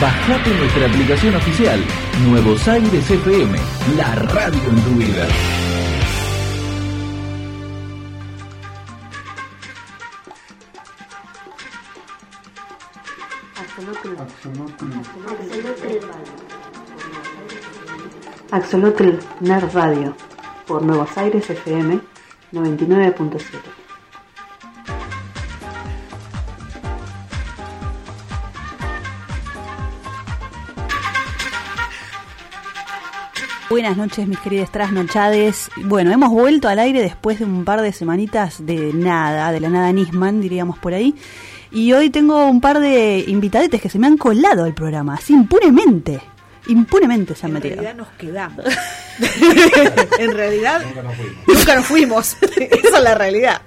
Bajate nuestra aplicación oficial, Nuevos Aires FM, la radio en tu vida. Axolotl Nerd Radio por Nuevos Aires FM 99.7. Buenas noches, mis queridas trasnochades. Bueno, hemos vuelto al aire después de un par de semanitas de nada, de la nada Nisman, diríamos por ahí. Y hoy tengo un par de invitadetes que se me han colado al programa, así impunemente. Impunemente se han metido. En realidad nos quedamos. en realidad nunca nos fuimos. Esa es la realidad.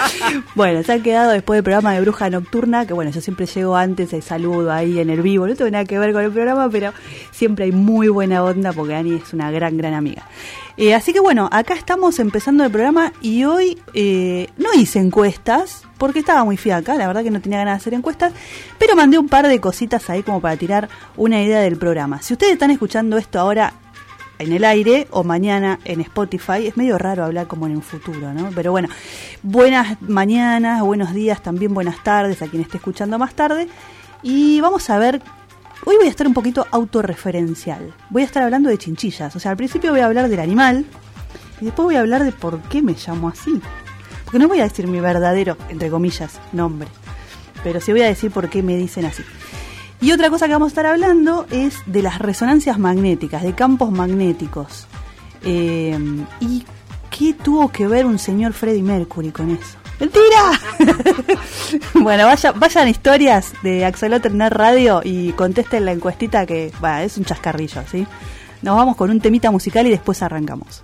bueno, se han quedado después del programa de Bruja Nocturna, que bueno, yo siempre llego antes, el saludo ahí en el vivo, no tengo nada que ver con el programa, pero siempre hay muy buena onda porque Ani es una gran, gran amiga. Eh, así que bueno, acá estamos empezando el programa y hoy eh, no hice encuestas porque estaba muy fiaca, la verdad que no tenía ganas de hacer encuestas, pero mandé un par de cositas ahí como para tirar una idea del programa. Si ustedes están escuchando esto ahora en el aire o mañana en Spotify. Es medio raro hablar como en un futuro, ¿no? Pero bueno, buenas mañanas, buenos días, también buenas tardes a quien esté escuchando más tarde. Y vamos a ver, hoy voy a estar un poquito autorreferencial. Voy a estar hablando de chinchillas. O sea, al principio voy a hablar del animal y después voy a hablar de por qué me llamo así. Porque no voy a decir mi verdadero, entre comillas, nombre. Pero sí voy a decir por qué me dicen así. Y otra cosa que vamos a estar hablando es de las resonancias magnéticas, de campos magnéticos. Eh, ¿Y qué tuvo que ver un señor Freddie Mercury con eso? ¡Mentira! bueno, vaya, vayan historias de Axolotl Radio y contesten la encuestita que es un chascarrillo, ¿sí? Nos vamos con un temita musical y después arrancamos.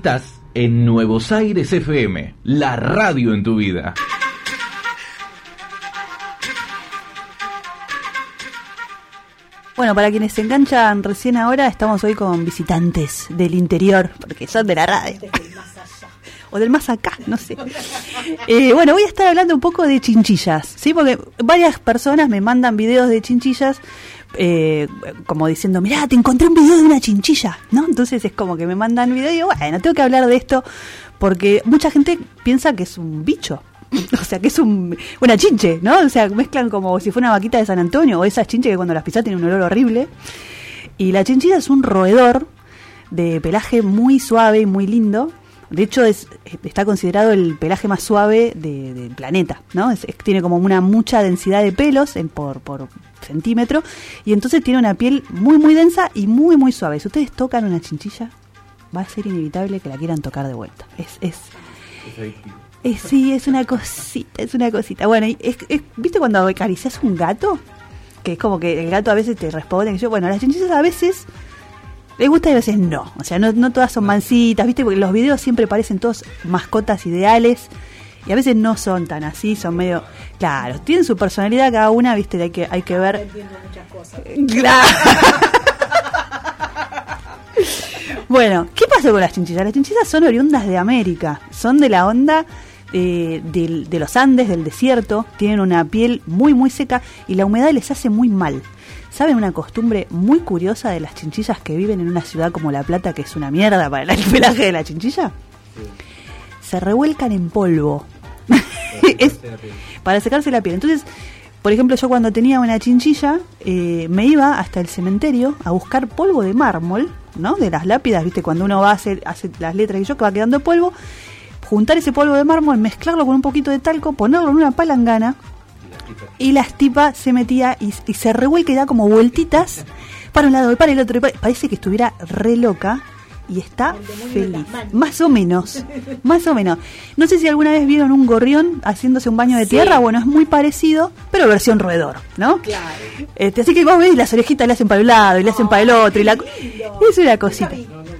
Estás en Nuevos Aires FM, la radio en tu vida. Bueno, para quienes se enganchan recién ahora, estamos hoy con visitantes del interior, porque son de la radio. O del más acá, no sé. Eh, bueno, voy a estar hablando un poco de chinchillas, ¿sí? Porque varias personas me mandan videos de chinchillas, eh, como diciendo, mirá, te encontré un video de una chinchilla, ¿no? Entonces es como que me mandan video y digo, bueno, tengo que hablar de esto, porque mucha gente piensa que es un bicho, o sea, que es un, una chinche, ¿no? O sea, mezclan como si fuera una vaquita de San Antonio o esas chinches que cuando las pisas tienen un olor horrible. Y la chinchilla es un roedor de pelaje muy suave y muy lindo. De hecho, es, está considerado el pelaje más suave de- del planeta, ¿no? Es- es- tiene como una mucha densidad de pelos en, por, por centímetro y entonces tiene una piel muy, muy densa y muy, muy suave. Si ustedes tocan una chinchilla, va a ser inevitable que la quieran tocar de vuelta. Es, es, sí, es una cosita, es una cosita. Bueno, es, es- ¿viste cuando acaricias un gato? Que es como que el gato a veces te responde. que yo, bueno, las chinchillas a veces les gusta y a veces no. O sea, no, no todas son mansitas, ¿viste? Porque los videos siempre parecen todos mascotas ideales. Y a veces no son tan así, son medio... Claro, tienen su personalidad cada una, ¿viste? Hay que, hay que ver... Claro. Bueno, ¿qué pasa con las chinchillas? Las chinchillas son oriundas de América, son de la onda eh, del- de los Andes, del desierto, tienen una piel muy muy seca y la humedad les hace muy mal. ¿Saben una costumbre muy curiosa de las chinchillas que viven en una ciudad como La Plata, que es una mierda para el pelaje de la chinchilla? Se revuelcan en polvo. Es- para secarse la piel. Entonces, por ejemplo, yo cuando tenía una chinchilla, eh, me iba hasta el cementerio a buscar polvo de mármol, ¿no? De las lápidas, ¿viste? Cuando uno va a hacer, hace las letras y yo, que va quedando polvo, juntar ese polvo de mármol, mezclarlo con un poquito de talco, ponerlo en una palangana, y la estipa se metía y, y se revuelca y da como vueltitas para un lado y para el otro. y para- Parece que estuviera re loca y está feliz. Más o menos, más o menos. No sé si alguna vez vieron un gorrión haciéndose un baño de tierra. Bueno, es muy parecido, pero versión roedor, ¿no? Claro. Este, así que vos ves, las orejitas le hacen para un lado y le hacen para el otro. Y la, es una cosita. No, nunca vi.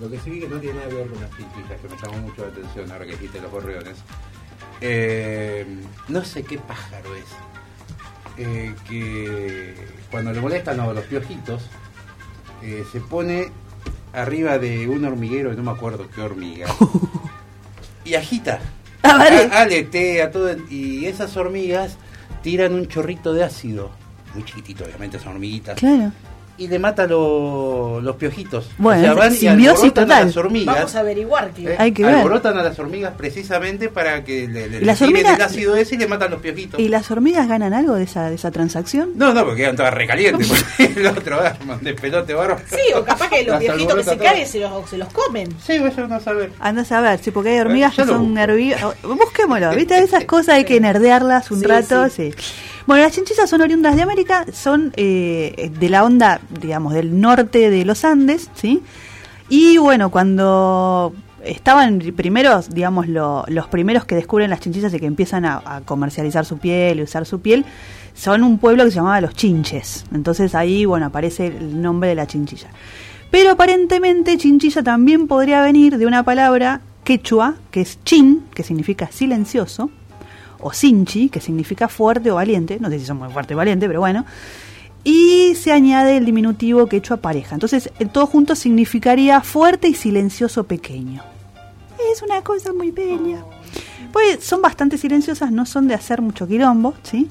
Lo que sí vi que no tiene nada que ver con las chinchillas, que me llamó mucho la atención ahora que dijiste los gorriones. Eh, no sé qué pájaro es. Eh, que cuando le molestan a los piojitos, eh, se pone arriba de un hormiguero, no me acuerdo qué hormiga, y agita. Ah, vale. A- aletea todo. Y esas hormigas tiran un chorrito de ácido. Muy chiquitito, obviamente, son hormiguitas Claro. Y le mata lo- los piojitos. Bueno, o sea, van simbiosis alborotan total. a las hormigas. Vamos a averiguar que eh, Hay que ver. alborotan a las hormigas precisamente para que le, le ¿Y las hormigas- el ácido ese y le matan los piojitos. ¿Y las hormigas ganan algo de esa, de esa transacción? No, no, porque quedan todas recalientes. el otro arman de pelote barro. Sí, o capaz que los Las viejitos que se caen se los, se los comen. Sí, uno a saber. Andás a ver, sí, porque hay hormigas que son busco. herbívoras. Busquémoslo, ¿viste? Esas cosas hay que nerdearlas un Sí, rato, sí. Bueno, las chinchillas son oriundas de América, son eh, de la onda, digamos, del norte de los Andes, ¿sí? Y bueno, cuando estaban primeros, digamos, lo- los primeros que descubren las chinchillas y que empiezan a, a comercializar su piel y usar su piel, son un pueblo que se llamaba los chinches. Entonces ahí, bueno, aparece el nombre de la chinchilla. Pero aparentemente chinchilla también podría venir de una palabra quechua, que es chin, que significa silencioso, o sinchi, que significa fuerte o valiente, no sé si son muy fuerte o valiente, pero bueno, y se añade el diminutivo quechua pareja. Entonces, el todo junto significaría fuerte y silencioso pequeño. Es una cosa muy bella. Pues son bastante silenciosas, no son de hacer mucho quilombo, ¿sí?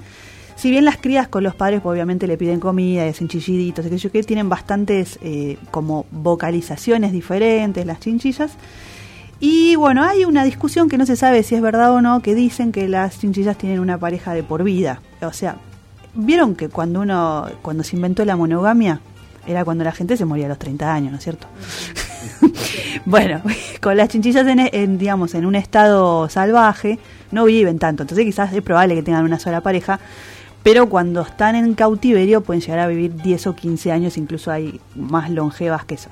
Si bien las crías con los padres pues, obviamente le piden comida y hacen chilliditos, qué, tienen bastantes eh, como vocalizaciones diferentes las chinchillas. Y bueno, hay una discusión que no se sabe si es verdad o no, que dicen que las chinchillas tienen una pareja de por vida. O sea, vieron que cuando uno, cuando se inventó la monogamia, era cuando la gente se moría a los 30 años, ¿no es cierto? bueno, con las chinchillas en, en, digamos, en un estado salvaje, no viven tanto. Entonces quizás es probable que tengan una sola pareja, pero cuando están en cautiverio pueden llegar a vivir 10 o 15 años, incluso hay más longevas que eso.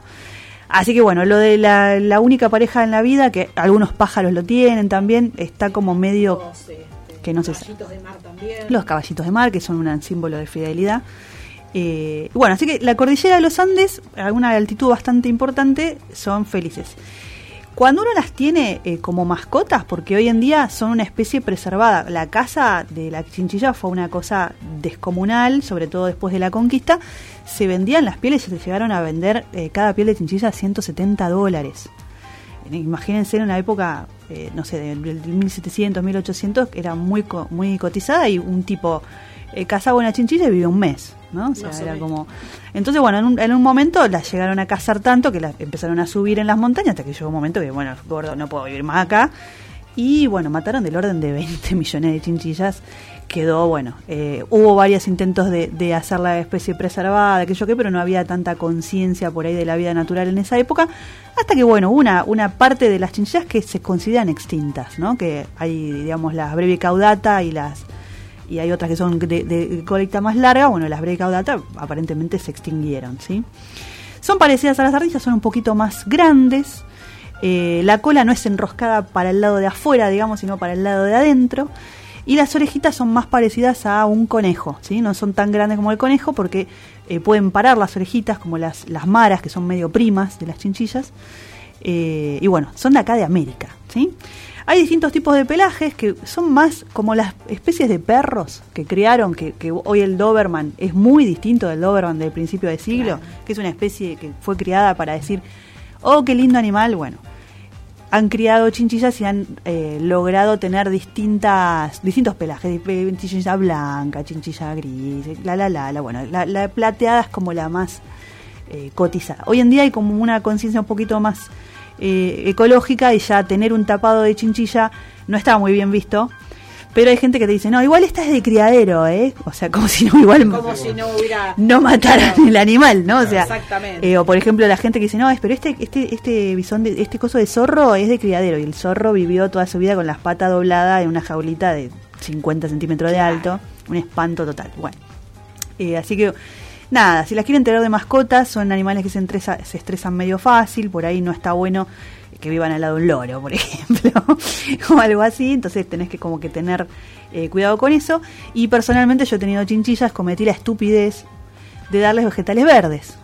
Así que bueno, lo de la, la única pareja en la vida, que algunos pájaros lo tienen también, está como medio Los, este, que no se sabe. caballitos de mar también. Los caballitos de mar, que son un símbolo de fidelidad. Eh, bueno, así que la cordillera de los Andes, a una altitud bastante importante, son felices. Cuando uno las tiene eh, como mascotas, porque hoy en día son una especie preservada, la caza de la chinchilla fue una cosa descomunal, sobre todo después de la conquista, se vendían las pieles y se llegaron a vender eh, cada piel de chinchilla a 170 dólares. Imagínense en una época, eh, no sé, del, del 1700, 1800, que era muy, muy cotizada y un tipo eh, cazaba una chinchilla y vivía un mes, ¿no? O sea, era como... Entonces, bueno, en un, en un momento las llegaron a cazar tanto que las empezaron a subir en las montañas hasta que llegó un momento que, bueno, gordo, no puedo vivir más acá. Y bueno, mataron del orden de 20 millones de chinchillas. Quedó, bueno, eh, hubo varios intentos de, de hacer la especie preservada, que, pero no había tanta conciencia por ahí de la vida natural en esa época. Hasta que, bueno, una, una parte de las chinchillas que se consideran extintas, ¿no? Que hay, digamos, las breve caudata y las y hay otras que son de, de colecta más larga, bueno, las Breakout aparentemente se extinguieron, ¿sí? Son parecidas a las ardillas, son un poquito más grandes, eh, la cola no es enroscada para el lado de afuera, digamos, sino para el lado de adentro, y las orejitas son más parecidas a un conejo, ¿sí? No son tan grandes como el conejo porque eh, pueden parar las orejitas como las, las maras, que son medio primas de las chinchillas, eh, y bueno, son de acá de América, ¿sí? Hay distintos tipos de pelajes que son más como las especies de perros que crearon, que, que hoy el Doberman es muy distinto del Doberman del principio de siglo, que es una especie que fue criada para decir, oh, qué lindo animal, bueno. Han criado chinchillas y han eh, logrado tener distintas distintos pelajes, de- chinchilla blanca, chinchilla gris, la la la, la bueno, la, la plateada es como la más eh, cotizada. Hoy en día hay como una conciencia un poquito más eh, ecológica y ya tener un tapado de chinchilla no está muy bien visto. Pero hay gente que te dice, no, igual esta es de criadero, ¿eh? O sea, como si no, igual Como si no hubiera. no mataran el animal, ¿no? O sea, Exactamente. eh, o por ejemplo la gente que dice, no, es, pero este, este, este bisón, de, este coso de zorro es de criadero y el zorro vivió toda su vida con las patas dobladas en una jaulita de 50 centímetros de alto, un espanto total. Bueno, eh, así que nada, si las quieren tener de mascotas, son animales que se, entresa- se estresan medio fácil, por ahí no está bueno que vivan al lado de un loro, por ejemplo, o algo así, entonces tenés que como que tener eh, cuidado con eso. Y personalmente yo he tenido chinchillas, cometí la estupidez de darles vegetales verdes.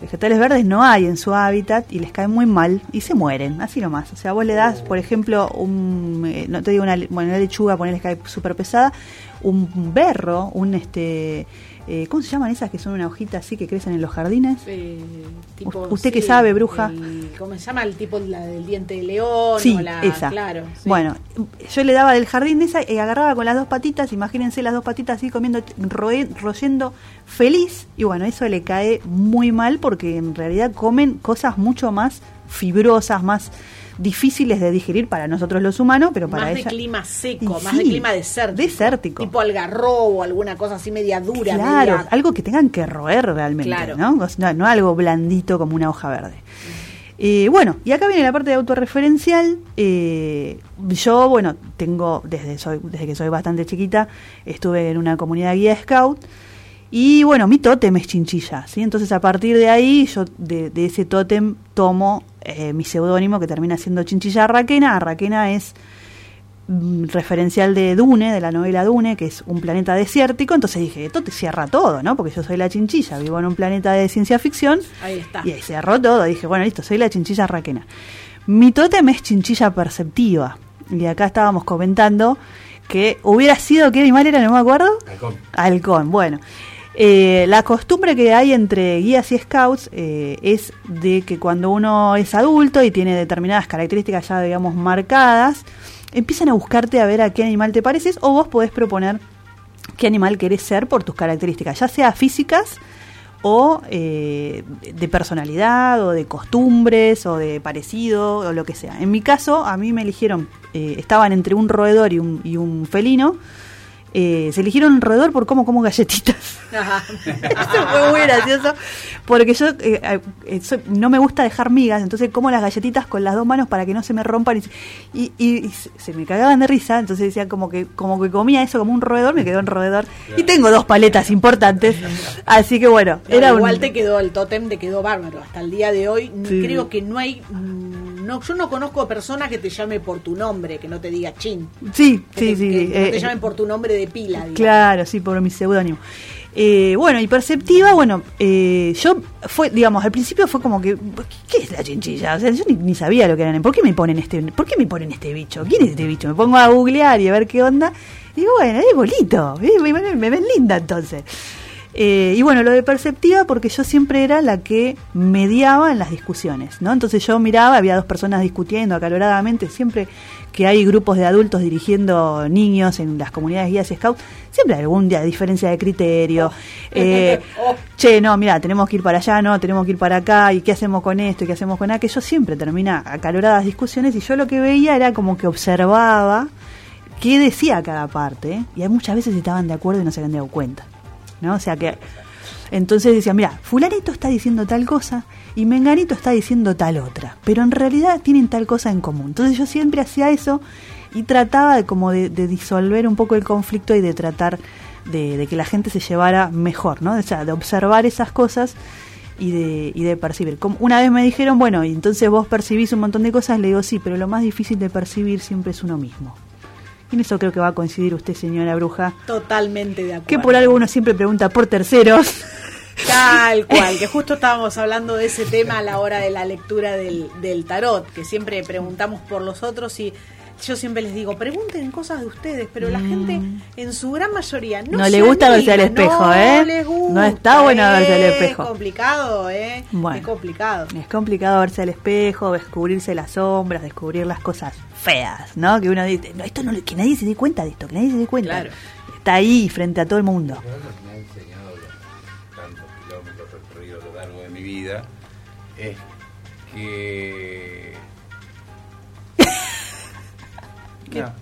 Vegetales verdes no hay en su hábitat y les caen muy mal y se mueren, así nomás. O sea, vos le das, por ejemplo, un, eh, no te digo una, bueno, una lechuga, ponerles cae súper pesada, un berro, un este, eh, ¿cómo se llaman esas que son una hojita así que crecen en los jardines? Eh, tipo, Usted que sabe, bruja. el- ¿Cómo se llama? El tipo la del diente de león. Sí, o la, esa. Claro. sí. Bueno, yo le daba del jardín de esa y agarraba con las dos patitas, imagínense las dos patitas así comiendo, roe- royendo feliz. Y bueno, eso le cae muy mal porque en realidad comen cosas mucho más fibrosas, más difíciles de digerir para nosotros los humanos, pero para más de ella... clima seco, Y más sí, de clima desértico. desértico. Tipo algarrobo, alguna cosa así media dura. Claro, media- algo que tengan que roer realmente, Claro. no algo blandito como una hoja verde. Eh, bueno, y acá viene la parte de autorreferencial. Eh, yo, bueno, tengo, desde, soy, desde que soy bastante chiquita, estuve en una comunidad guía scout. Y bueno, mi tótem es chinchilla, ¿sí? Entonces a partir de ahí, yo de, de ese tótem tomo eh, mi seudónimo que termina siendo chinchilla arraquena. Arraquena es mm, referencial de Dune, de la novela Dune, que es un planeta desértico. Entonces dije, esto te cierra todo, ¿no? Porque yo soy la chinchilla, vivo en un planeta de ciencia ficción. Ahí está. Y ahí cerró todo. Dije, bueno, listo, soy la chinchilla raquena. Mi tótem es chinchilla perceptiva. Y acá estábamos comentando que hubiera sido, ¿qué animal era? No me acuerdo. Halcón. Halcón, bueno. Eh, la costumbre que hay entre guías y scouts eh, es de que cuando uno es adulto y tiene determinadas características ya, digamos, marcadas, empiezan a buscarte a ver a qué animal te pareces o vos podés proponer qué animal querés ser por tus características, ya sea físicas o eh, de personalidad o de costumbres o de parecido o lo que sea. En mi caso, a mí me eligieron, eh, estaban entre un roedor y un, y un felino. Eh, se eligieron roedor por cómo como galletitas. Eso fue muy gracioso. Porque yo eh, eh, soy- no me gusta dejar migas, entonces como las galletitas con las dos manos para que no se me rompan y, y- y- se me cagaban de risa. Entonces decía como que como que comía eso como un roedor, me quedó un roedor. Y tengo dos paletas importantes. Así que bueno, No, era igual un, te quedó el tótem, te quedó bárbaro. Hasta el día de hoy Sí. creo que no hay, mm, no, yo no conozco persona que te llame por tu nombre, que no te diga chin. Sí, Que sí, te- sí. que no eh, te llamen por tu nombre de pila. digamos. Claro, sí, por mi seudónimo. Eh, bueno, y perceptiva, bueno, eh, yo fue, digamos, al principio fue como que, ¿qué es la chinchilla? O sea, yo ni, ni sabía lo que eran. ¿Por qué me ponen este, por qué me ponen este bicho? ¿Quién es este bicho? Me pongo a googlear y a ver qué onda. Y digo, bueno, es bolito, eh, me, me- me ven linda entonces. Eh, y bueno, lo de perceptiva porque yo siempre era la que mediaba en las discusiones, ¿no? Entonces yo miraba, había dos personas discutiendo acaloradamente, siempre que hay grupos de adultos dirigiendo niños en las comunidades guías y scouts, siempre hay algún día diferencia de criterio. Eh, che, no, mira, tenemos que ir para allá, no, tenemos que ir para acá, y qué hacemos con esto, y qué hacemos con aquello, siempre termina acaloradas discusiones y yo lo que veía era como que observaba qué decía cada parte, y hay muchas veces estaban de acuerdo y no se habían dado cuenta. ¿No? O sea que entonces decía, mira, fulanito está diciendo tal cosa y menganito está diciendo tal otra, pero en realidad tienen tal cosa en común. Entonces yo siempre hacía eso y trataba de como de, disolver un poco el conflicto y de tratar de, de que la gente se llevara mejor, ¿no? O sea, de observar esas cosas y de, y de percibir. Como una vez me dijeron, bueno, y entonces vos percibís un montón de cosas, le digo, sí, pero lo más difícil de percibir siempre es uno mismo. Y en eso creo que va a coincidir usted, señora bruja, Totalmente de acuerdo. que por algo uno siempre pregunta por terceros. Tal cual, que justo estábamos hablando de ese tema a la hora de la lectura del, del tarot, que siempre preguntamos por los otros y yo siempre les digo, pregunten cosas de ustedes, pero la gente en su gran mayoría no, No se le gusta verse al espejo, no ¿eh? les No está bueno verse al es espejo. complicado, ¿eh? Bueno. Es complicado. Es complicado verse al espejo, descubrirse las sombras, descubrir las cosas feas, ¿no? Que uno dice, no, esto no, que nadie se dé cuenta de esto, que nadie se dé cuenta. Claro. Está ahí frente a todo el mundo. Lo que me ha enseñado los tantos kilómetros recorridos a lo largo de mi vida es que. Que- No,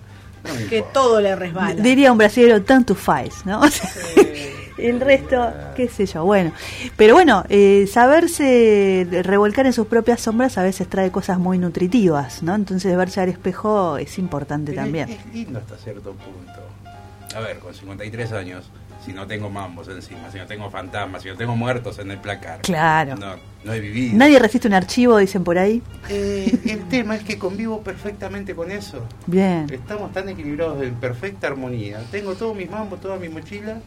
no me Que importa. todo le resbala. Diría un brasileño, tanto faz, ¿no? O sea, el resto, qué sé yo, bueno. Pero bueno, eh, saberse revolcar en sus propias sombras a veces trae cosas muy nutritivas, ¿no? Entonces verse al espejo es importante Pero también. Es, es lindo hasta cierto punto. A ver, con 53 años, si no tengo mambos encima, si no tengo fantasmas, si no tengo muertos en el placar. Claro. No, no he vivido. Nadie resiste un archivo, dicen por ahí. Eh, el tema es que convivo perfectamente con eso. Bien. Estamos tan equilibrados en perfecta armonía. Tengo todos mis mambos, toda mi mochila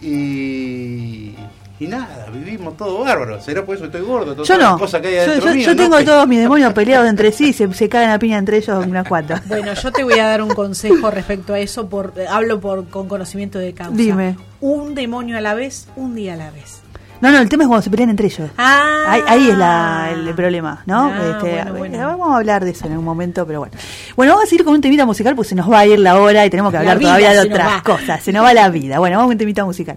y, y nada, vivimos todo bárbaro. Será por eso que estoy gordo. Yo todas las no. cosas que hay Yo, yo- mío, yo ¿no? tengo todos mis demonios peleados entre sí y se, se cagan a piña entre ellos unas cuantas. Bueno, yo te voy a dar un consejo respecto a eso, por hablo por con conocimiento de causa. Dime. Un demonio a la vez, un día a la vez. No, no, el tema es cuando se pelean entre ellos. Ah, Ahí, ahí es la- el problema, ¿no? Ah, Este, bueno, bueno. eh, Vamos a hablar de eso en un momento, pero bueno. Bueno, vamos a seguir con un temita musical porque se nos va a ir la hora y tenemos que La hablar todavía de otras cosas. Se nos va la vida. Bueno, vamos con un temita musical.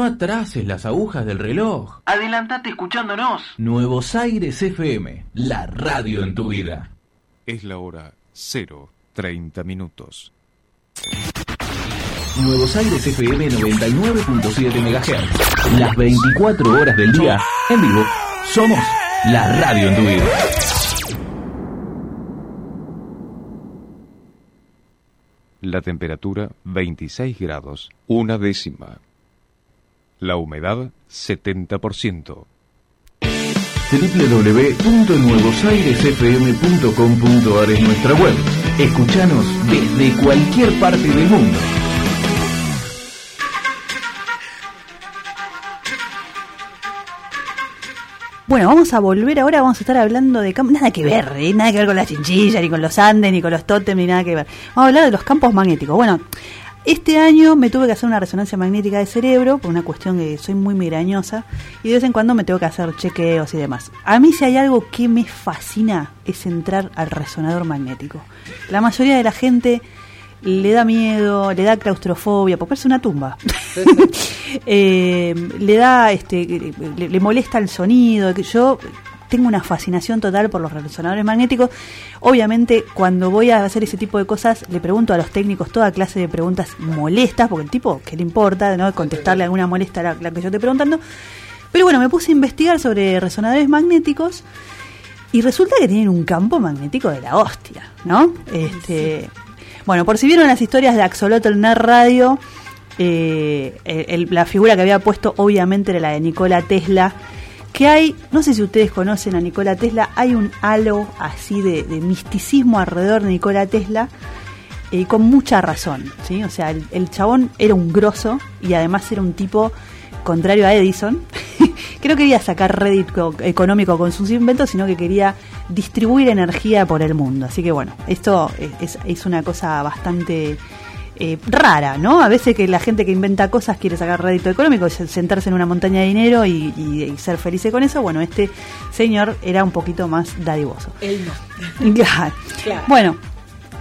No atrases las agujas del reloj. Adelantate escuchándonos. Nuevos Aires FM, la radio en tu vida. Es la hora 030 minutos. Nuevos Aires FM 99.7 MHz. Las 24 horas del día, en vivo, somos la radio en tu vida. La temperatura 26 grados, una décima. La humedad 70%. www.nuevosairesfm.com.ar es nuestra web. Escuchanos desde cualquier parte del mundo. Bueno, vamos a volver ahora, vamos a estar hablando de campos, nada que ver, ¿eh? nada que ver con las chinchillas, ni con los Andes, ni con los Totem, ni nada que ver. Vamos a hablar de los campos magnéticos. Bueno, este año me tuve que hacer una resonancia magnética de cerebro por una cuestión que soy muy migrañosa y de vez en cuando me tengo que hacer chequeos y demás. A mí si hay algo que me fascina es entrar al resonador magnético. La mayoría de la gente le da miedo, le da claustrofobia, porque es una tumba. Eh, le da, este, le, le molesta el sonido. Yo tengo una fascinación total por los resonadores magnéticos. Obviamente, cuando voy a hacer ese tipo de cosas, le pregunto a los técnicos toda clase de preguntas molestas, porque el tipo, ¿qué le importa? ¿no? Contestarle alguna molesta a la, la que yo estoy preguntando. Pero bueno, me puse a investigar sobre resonadores magnéticos y resulta que tienen un campo magnético de la hostia, ¿no? Este, bueno, por si vieron las historias de Axolotl Nerd Radio, eh, el- la figura que había puesto obviamente era la de Nikola Tesla, que hay, no sé si ustedes conocen a Nikola Tesla, hay un halo así de, misticismo alrededor de Nikola Tesla, y con mucha razón, ¿sí? O sea, el, el chabón era un grosso y además era un tipo contrario a Edison, que no quería sacar rédito económico con sus inventos, sino que quería distribuir energía por el mundo. Así que bueno, esto es, es una cosa bastante eh, rara, ¿no? A veces que la gente que inventa cosas quiere sacar rédito económico, sentarse en una montaña de dinero y, y- y ser felices con eso. Bueno, este señor era un poquito más dadivoso. Él no. Claro. Claro. Bueno,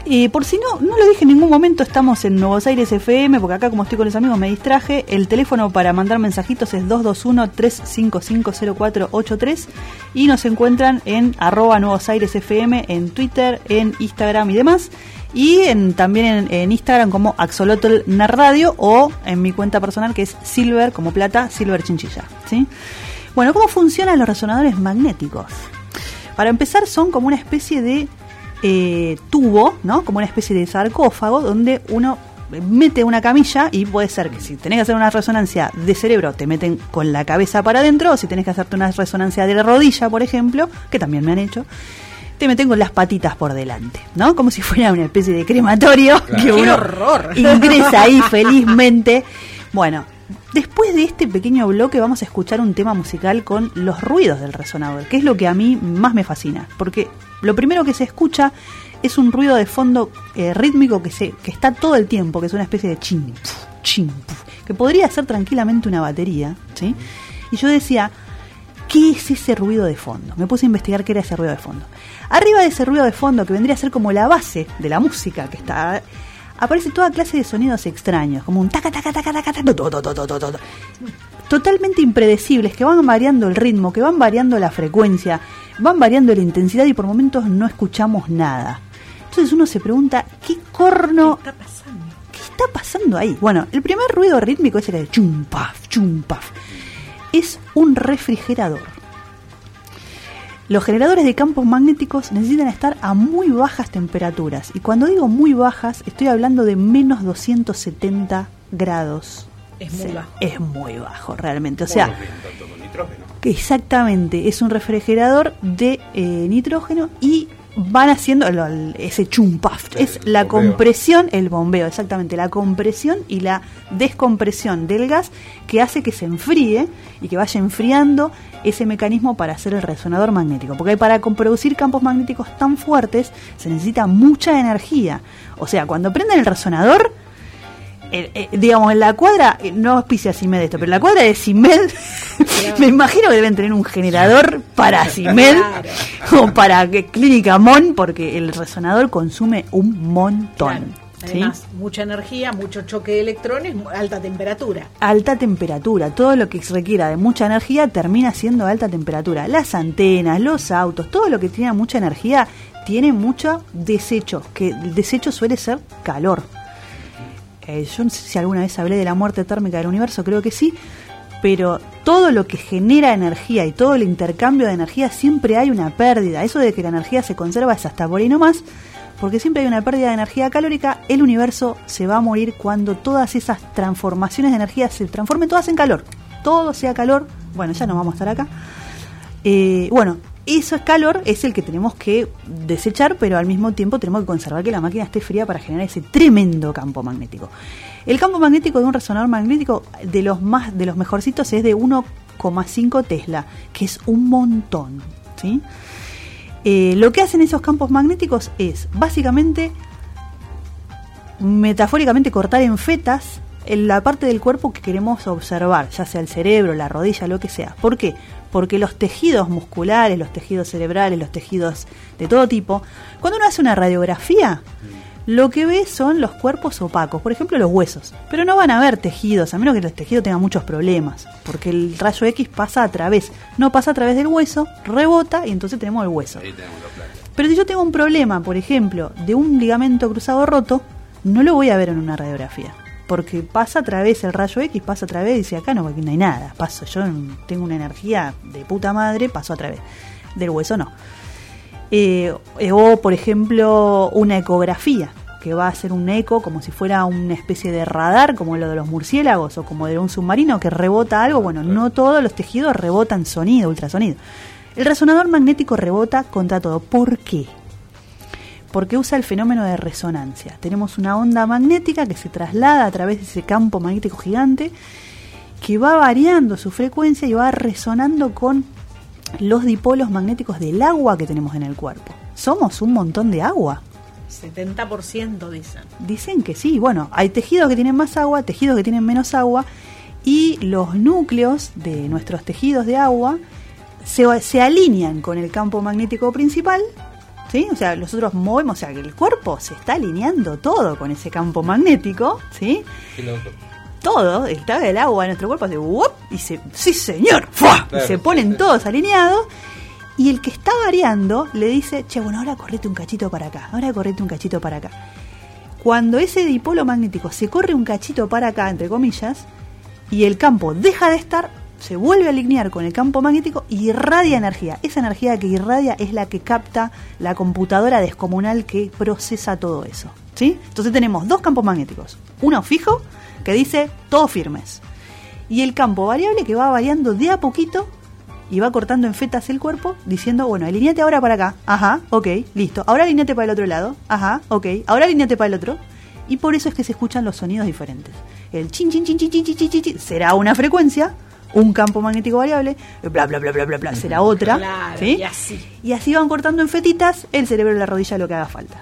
y por si no, no lo dije en ningún momento, estamos en Nuevos Aires FM, porque acá como estoy con los amigos me distraje. El teléfono para mandar mensajitos es 221-355-0483 y nos encuentran en arroba Nuevos Aires FM, en Twitter, en Instagram y demás. Y también en, Instagram como Axolotl Nerd Radio o en mi cuenta personal que es Silver, como plata, Silver Chinchilla. ¿sí? Bueno, ¿cómo funcionan los resonadores magnéticos? Para empezar, son como una especie de eh, tubo, ¿no? Como una especie de sarcófago donde uno mete una camilla y puede ser que si tenés que hacer una resonancia de cerebro te meten con la cabeza para adentro o si tenés que hacerte una resonancia de la rodilla, por ejemplo, que también me han hecho, te meten con las patitas por delante, ¿no? Como si fuera una especie de crematorio que ¡Qué uno horror! ingresa ahí felizmente. Bueno, después de este pequeño bloque vamos a escuchar un tema musical con los ruidos del resonador, que es lo que a mí más me fascina, porque lo primero que se escucha es un ruido de fondo eh, rítmico que, se, que está todo el tiempo, que es una especie de chin, puf, chin, puf, que podría ser tranquilamente una batería, ¿sí? Y yo decía, ¿qué es ese ruido de fondo? Me puse a investigar qué era ese ruido de fondo. Arriba de ese ruido de fondo, que vendría a ser como la base de la música que está, aparece toda clase de sonidos extraños, como un taca, taca, taca, taca, taca, to, to, to, to, to, to, to. totalmente impredecibles, que van variando el ritmo, que van variando la frecuencia, van variando la intensidad y por momentos no escuchamos nada. Entonces uno se pregunta, ¿qué corno ¿Qué está pasando? ¿qué está pasando ahí? Bueno, el primer ruido rítmico ese que de chum paf, chum paf, es un refrigerador. Los generadores de campos magnéticos necesitan estar a muy bajas temperaturas. Y cuando digo muy bajas, estoy hablando de menos 270 grados. Es muy Sí, bajo. Es muy bajo, realmente. O sea, Bueno, tanto con nitrógeno. que exactamente, es un refrigerador de eh, nitrógeno y van haciendo lo- ese chumpaf, El es la bombeo. compresión, el bombeo, exactamente, la compresión y la descompresión del gas que hace que se enfríe y que vaya enfriando ese mecanismo para hacer el resonador magnético. Porque para producir campos magnéticos tan fuertes se necesita mucha energía. O sea, cuando prenden el resonador, eh, eh, digamos, en la cuadra, eh, no auspicia CIMED esto, pero en la cuadra de CIMED, me imagino que deben tener un generador para CIMED o para que- Clínica MON, porque el resonador consume un montón. Claro. Además, mucha energía, mucho choque de electrones, alta temperatura. alta temperatura. Todo lo que requiera de mucha energía termina siendo alta temperatura. Las antenas, los autos, todo lo que tiene mucha energía tiene mucho desecho, que el desecho suele ser calor. Eh, yo no sé si alguna vez hablé de la muerte térmica del universo, creo que sí, pero todo lo que genera energía y todo el intercambio de energía siempre hay una pérdida. Eso de que la energía se conserva es hasta por ahí nomás, porque siempre hay una pérdida de energía calórica. El universo se va a morir cuando todas esas transformaciones de energía se transformen todas en calor. Todo sea calor. Bueno, ya no vamos a estar acá. Eh, bueno, eso es calor, es el que tenemos que desechar, pero al mismo tiempo tenemos que conservar que la máquina esté fría para generar ese tremendo campo magnético. El campo magnético de un resonador magnético de los más de los mejorcitos es de 1,5 Tesla, que es un montón, ¿sí? Eh, lo que hacen esos campos magnéticos es básicamente metafóricamente cortar en fetas en la parte del cuerpo que queremos observar, ya sea el cerebro, la rodilla, lo que sea. ¿Por qué? Porque los tejidos musculares, los tejidos cerebrales, los tejidos de todo tipo, cuando uno hace una radiografía, lo que ve son los cuerpos opacos, por ejemplo los huesos. Pero no van a ver tejidos, a menos que el tejido tenga muchos problemas, porque el rayo X pasa a través, no pasa a través del hueso, rebota y entonces tenemos el hueso. Ahí tenemos. Pero si yo tengo un problema, por ejemplo, de un ligamento cruzado roto, no lo voy a ver en una radiografía. Porque pasa a través, el rayo X pasa a través y dice, acá no, aquí no hay nada. Paso, yo tengo una energía de puta madre, paso a través. Del hueso no. Eh, o, por ejemplo, una ecografía, que va a ser un eco como si fuera una especie de radar, como lo de los murciélagos o como de un submarino que rebota algo. Bueno, no todos los tejidos rebotan sonido, ultrasonido. El resonador magnético rebota contra todo. ¿Por qué? Porque usa el fenómeno de resonancia. Tenemos una onda magnética que se traslada a través de ese campo magnético gigante que va variando su frecuencia y va resonando con los dipolos magnéticos del agua que tenemos en el cuerpo. Somos un montón de agua. 70% dicen. Dicen que sí. Bueno, hay tejidos que tienen más agua, tejidos que tienen menos agua y los núcleos de nuestros tejidos de agua se, se alinean con el campo magnético principal. ¿Sí? O sea, nosotros movemos, o sea, que el cuerpo se está alineando todo con ese campo magnético, ¿sí? Qué loco. todo, el estado del agua de nuestro cuerpo hace ¡wup! y se, sí señor, ¡fua! y se ponen sí. todos alineados. Y el que está variando le dice, che, bueno, ahora correte un cachito para acá, ahora correte un cachito para acá. Cuando ese dipolo magnético se corre un cachito para acá, entre comillas, y el campo deja de estar, se vuelve a alinear con el campo magnético y irradia energía. Esa energía que irradia es la que capta la computadora descomunal que procesa todo eso. ¿sí? Entonces tenemos dos campos magnéticos. Uno fijo que dice todos firmes. Y el campo variable que va variando de a poquito y va cortando en fetas el cuerpo diciendo, bueno, alineate ahora para acá. Ajá, ok, listo. Ahora alineate para el otro lado. Ajá, ok. Ahora alineate para el otro y por eso es que se escuchan los sonidos diferentes. El chin chin chin chin chin chin chin, chin será una frecuencia un campo magnético variable, bla, bla, bla, bla, bla, bla, será otra. Claro, ¿sí? y así. Y así van cortando en fetitas el cerebro de la rodilla lo que haga falta.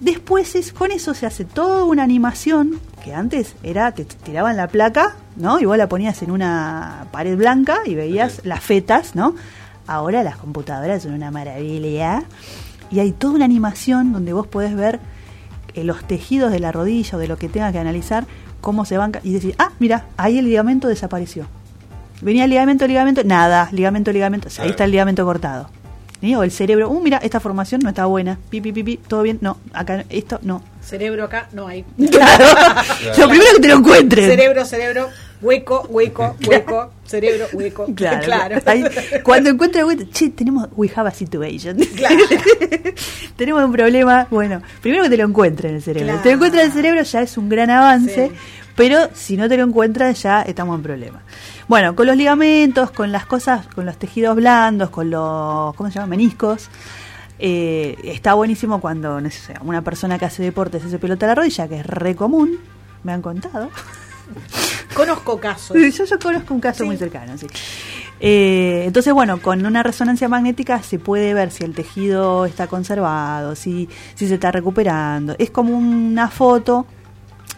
Después es, con eso se hace toda una animación que antes era, te tiraban la placa, ¿no? Y vos la ponías en una pared blanca y veías las fetas, ¿no? Ahora las computadoras son una maravilla y hay toda una animación donde vos podés ver eh, los tejidos de la rodilla o de lo que tengas que analizar, cómo se van y decir, ah, mira, ahí el ligamento desapareció. Venía el ligamento, ligamento, nada, ligamento, ligamento, ahí está el ligamento cortado. ¿Sí? O el cerebro, uh, mira, esta formación no está buena, pi, pi, pi, pi, todo bien, no, acá, esto, no. Cerebro acá, no hay. Claro, lo primero que te lo encuentres. Cerebro, cerebro, hueco, hueco, hueco, cerebro, hueco. Claro, claro. Ahí, cuando encuentre el hueco, che, tenemos, we have a situation. Claro. tenemos un problema. Bueno, primero que te lo encuentre en el cerebro. Claro. Te lo encuentra en el cerebro ya es un gran avance, Sí. pero si no te lo encuentras ya estamos en problema. Bueno, con los ligamentos, con las cosas, con los tejidos blandos, con los, ¿cómo se llama? Meniscos. eh, está buenísimo cuando no sé, una persona que hace deporte se hace pelota a la rodilla, que es re común, me han contado. Conozco casos. Yo, yo conozco un caso Sí. muy cercano, sí. Eh, entonces, bueno, con una resonancia magnética se puede ver si el tejido está conservado, si, si se está recuperando. Es como una foto,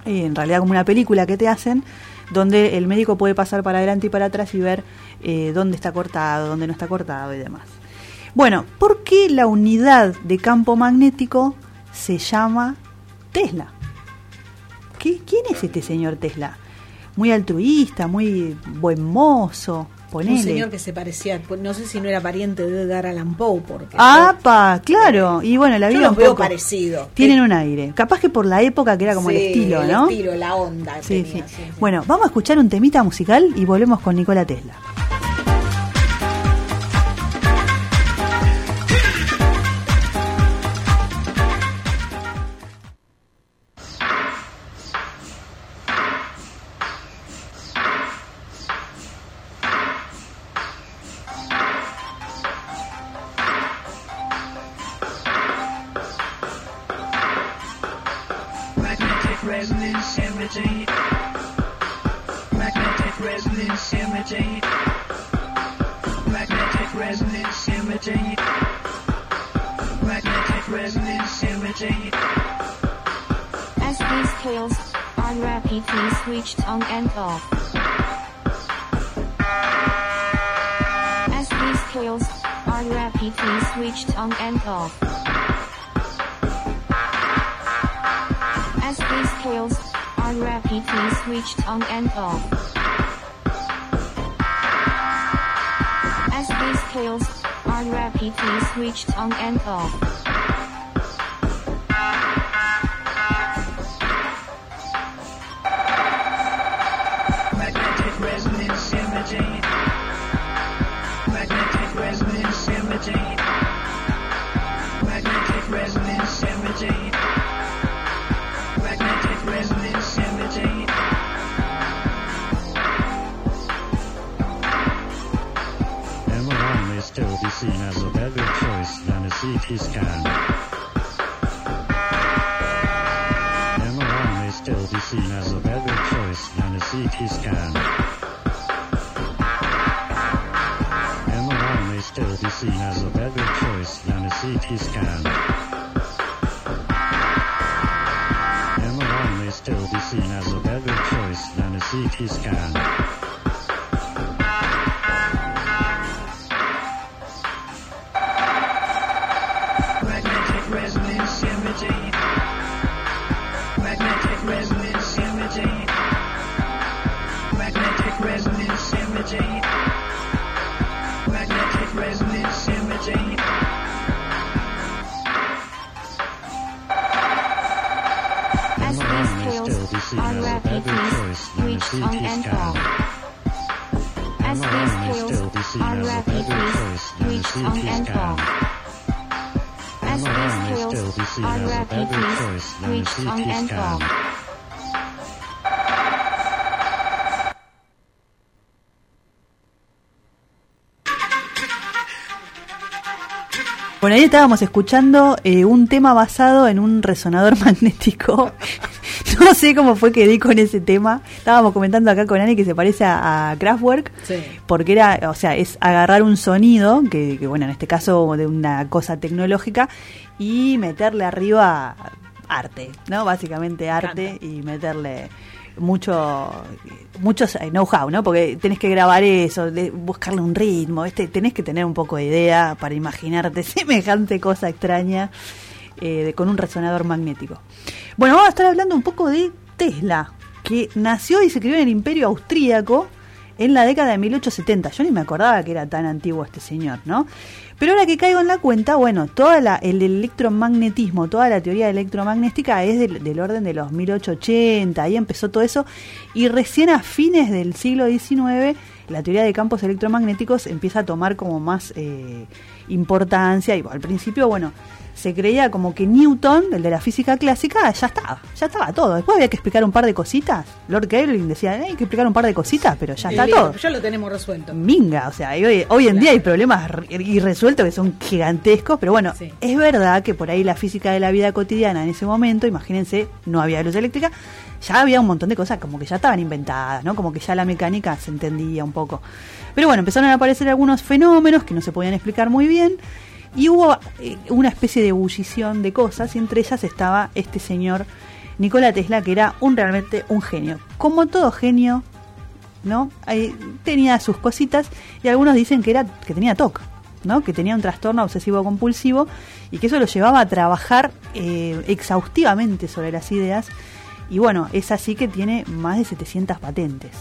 eh, en realidad como una película que te hacen, donde el médico puede pasar para adelante y para atrás y ver eh, dónde está cortado, dónde no está cortado y demás. Bueno, ¿por qué la unidad de campo magnético se llama Tesla? ¿qué, ¿quién es este señor Tesla? Muy altruista, muy buen mozo, ponele. Un señor que se parecía, pues, no sé si no era pariente de Edgar Allan Poe, porque ¡Apa! Claro. Y bueno, la yo vida los un veo poco- parecidos. Tienen un aire. Capaz que por la época que era como el estilo, el ¿no? estilo, la onda. Sí, tenía, sí. Bueno, vamos a escuchar un temita musical y volvemos con Nicola Tesla. CT scan. MRI may still be seen as a better choice than a CT scan. MRI may still be seen as a better choice than a CT scan. Choice than a CT scan. Bueno, ahí estábamos escuchando eh, un tema basado en un resonador magnético. no sé cómo fue que di con ese tema. Estábamos comentando acá con Ani que se parece a, a Kraftwerk. Sí. Porque era, o sea, es agarrar un sonido, que, que, bueno, en este caso de una cosa tecnológica, y meterle arriba arte, ¿no? Básicamente arte y meterle mucho muchos eh, know-how, ¿no? Porque tenés que grabar eso, buscarle un ritmo, este, tenés que tener un poco de idea para imaginarte semejante cosa extraña eh, de- con un resonador magnético. Bueno, vamos a estar hablando un poco de Tesla, que nació y se crió en el Imperio Austríaco en la década de 1870. Yo ni me acordaba que era tan antiguo este señor, ¿no? Pero ahora que caigo en la cuenta, bueno, toda la, el electromagnetismo, toda la teoría electromagnética es del, del orden de los 1880, ahí empezó todo eso, y recién a fines del siglo XIX la teoría de campos electromagnéticos empieza a tomar como más eh, importancia, y al principio, bueno, se creía como que Newton, el de la física clásica, ya estaba, ya estaba todo. Después había que explicar un par de cositas. Lord Kelvin decía, hay que explicar un par de cositas, pero ya está todo. Ya lo tenemos resuelto. Minga, o sea, hoy, hoy en día hay problemas irresueltos que son gigantescos, pero bueno, Sí. es verdad que por ahí la física de la vida cotidiana en ese momento, imagínense, no había luz eléctrica, ya había un montón de cosas como que ya estaban inventadas, ¿no? Como que ya la mecánica se entendía un poco. Pero bueno, empezaron a aparecer algunos fenómenos que no se podían explicar muy bien y hubo eh, una especie de ebullición de cosas y entre ellas estaba este señor Nikola Tesla que era un realmente un genio. Como todo genio, ¿no? Tenía sus cositas y algunos dicen que era que tenía TOC, ¿no? Que tenía un trastorno obsesivo compulsivo y que eso lo llevaba a trabajar eh, exhaustivamente sobre las ideas Y bueno, es así que tiene más de 700 patentes.